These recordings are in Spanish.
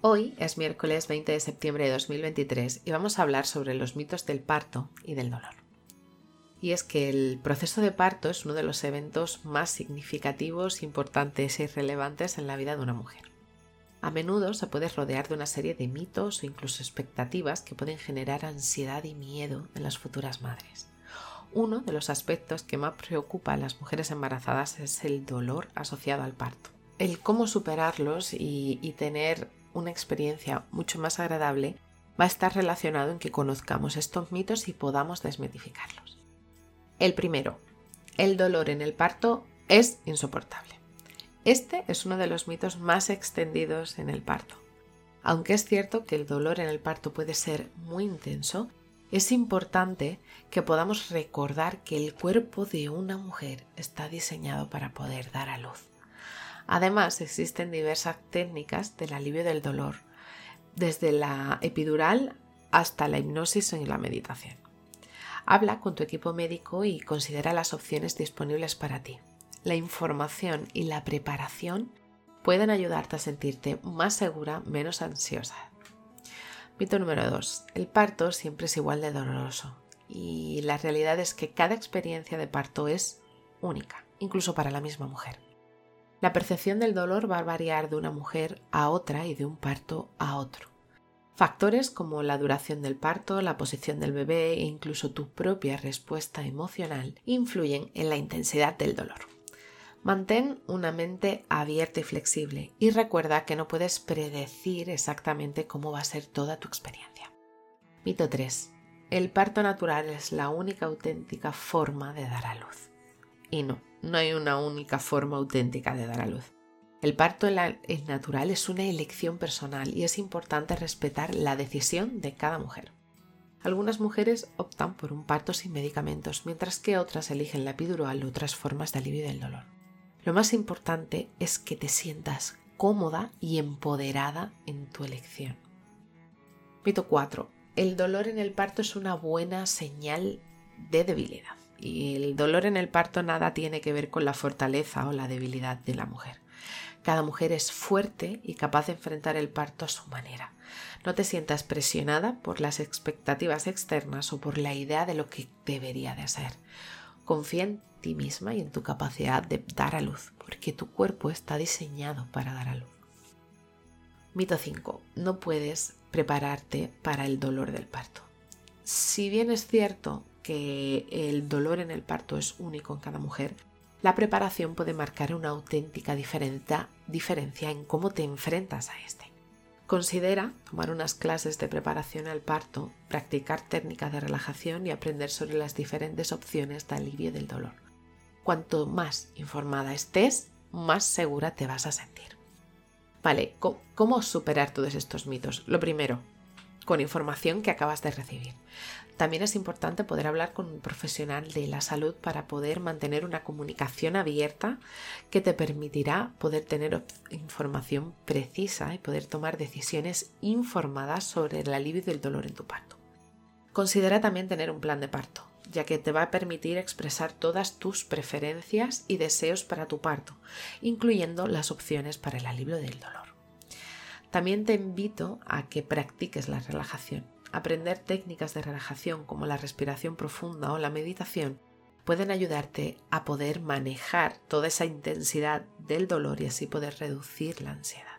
Hoy es miércoles 20 de septiembre de 2023 y vamos a hablar sobre los mitos del parto y del dolor. Y es que el proceso de parto es uno de los eventos más significativos, importantes y relevantes en la vida de una mujer. A menudo se puede rodear de una serie de mitos o incluso expectativas que pueden generar ansiedad y miedo en las futuras madres. Uno de los aspectos que más preocupa a las mujeres embarazadas es el dolor asociado al parto. El cómo superarlos y, y tener una experiencia mucho más agradable va a estar relacionado en que conozcamos estos mitos y podamos desmitificarlos. El primero, el dolor en el parto es insoportable. Este es uno de los mitos más extendidos en el parto. Aunque es cierto que el dolor en el parto puede ser muy intenso, es importante que podamos recordar que el cuerpo de una mujer está diseñado para poder dar a luz. Además, existen diversas técnicas del alivio del dolor, desde la epidural hasta la hipnosis y la meditación. Habla con tu equipo médico y considera las opciones disponibles para ti. La información y la preparación pueden ayudarte a sentirte más segura, menos ansiosa. Mito número 2. El parto siempre es igual de doloroso y la realidad es que cada experiencia de parto es única, incluso para la misma mujer. La percepción del dolor va a variar de una mujer a otra y de un parto a otro. Factores como la duración del parto, la posición del bebé e incluso tu propia respuesta emocional influyen en la intensidad del dolor. Mantén una mente abierta y flexible y recuerda que no puedes predecir exactamente cómo va a ser toda tu experiencia. Mito 3. El parto natural es la única auténtica forma de dar a luz. Y no, no hay una única forma auténtica de dar a luz. El parto natural es una elección personal y es importante respetar la decisión de cada mujer. Algunas mujeres optan por un parto sin medicamentos, mientras que otras eligen la epidural u otras formas de alivio del dolor. Lo más importante es que te sientas cómoda y empoderada en tu elección. Mito 4. El dolor en el parto es una buena señal de debilidad. Y el dolor en el parto nada tiene que ver con la fortaleza o la debilidad de la mujer. Cada mujer es fuerte y capaz de enfrentar el parto a su manera. No te sientas presionada por las expectativas externas o por la idea de lo que debería de ser. Confía en ti misma y en tu capacidad de dar a luz, porque tu cuerpo está diseñado para dar a luz. Mito 5. No puedes prepararte para el dolor del parto. Si bien es cierto que el dolor en el parto es único en cada mujer, la preparación puede marcar una auténtica diferencia, en cómo te enfrentas a este. Considera tomar unas clases de preparación al parto, practicar técnicas de relajación y aprender sobre las diferentes opciones de alivio del dolor. Cuanto más informada estés, más segura te vas a sentir. Vale, ¿cómo superar todos estos mitos? Lo primero, con información que acabas de recibir. También es importante poder hablar con un profesional de la salud para poder mantener una comunicación abierta que te permitirá poder tener información precisa y poder tomar decisiones informadas sobre el alivio del dolor en tu parto. Considera también tener un plan de parto, ya que te va a permitir expresar todas tus preferencias y deseos para tu parto, incluyendo las opciones para el alivio del dolor. También te invito a que practiques la relajación. Aprender técnicas de relajación como la respiración profunda o la meditación pueden ayudarte a poder manejar toda esa intensidad del dolor y así poder reducir la ansiedad.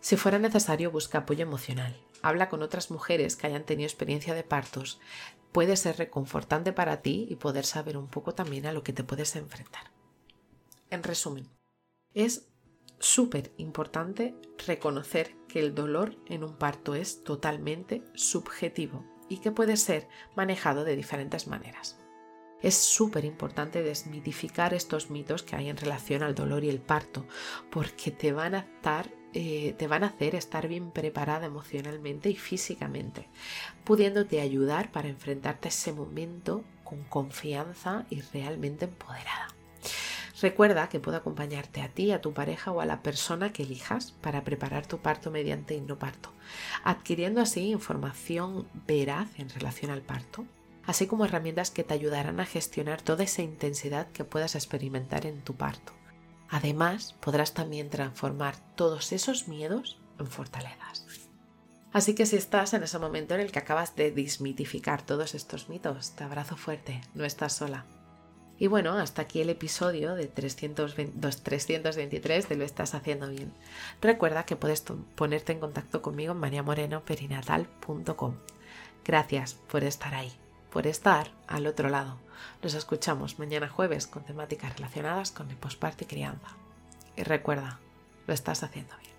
Si fuera necesario, busca apoyo emocional. Habla con otras mujeres que hayan tenido experiencia de partos puede ser reconfortante para ti y poder saber un poco también a lo que te puedes enfrentar. En resumen, es súper importante reconocer que el dolor en un parto es totalmente subjetivo y que puede ser manejado de diferentes maneras. Es súper importante desmitificar estos mitos que hay en relación al dolor y el parto, porque te van a estar eh, te van a hacer estar bien preparada emocionalmente y físicamente, pudiéndote ayudar para enfrentarte a ese momento con confianza y realmente empoderada. Recuerda que puedo acompañarte a ti, a tu pareja o a la persona que elijas para preparar tu parto mediante parto, adquiriendo así información veraz en relación al parto, así como herramientas que te ayudarán a gestionar toda esa intensidad que puedas experimentar en tu parto. Además, podrás también transformar todos esos miedos en fortalezas. Así que si estás en ese momento en el que acabas de desmitificar todos estos mitos, te abrazo fuerte, no estás sola. Y bueno, hasta aquí el episodio de 323 de Lo estás haciendo bien. Recuerda que puedes ponerte en contacto conmigo en mariamorenoperinatal.com. Gracias por estar ahí por estar al otro lado. Nos escuchamos mañana jueves con temáticas relacionadas con el posparto y crianza. Y recuerda, lo estás haciendo bien.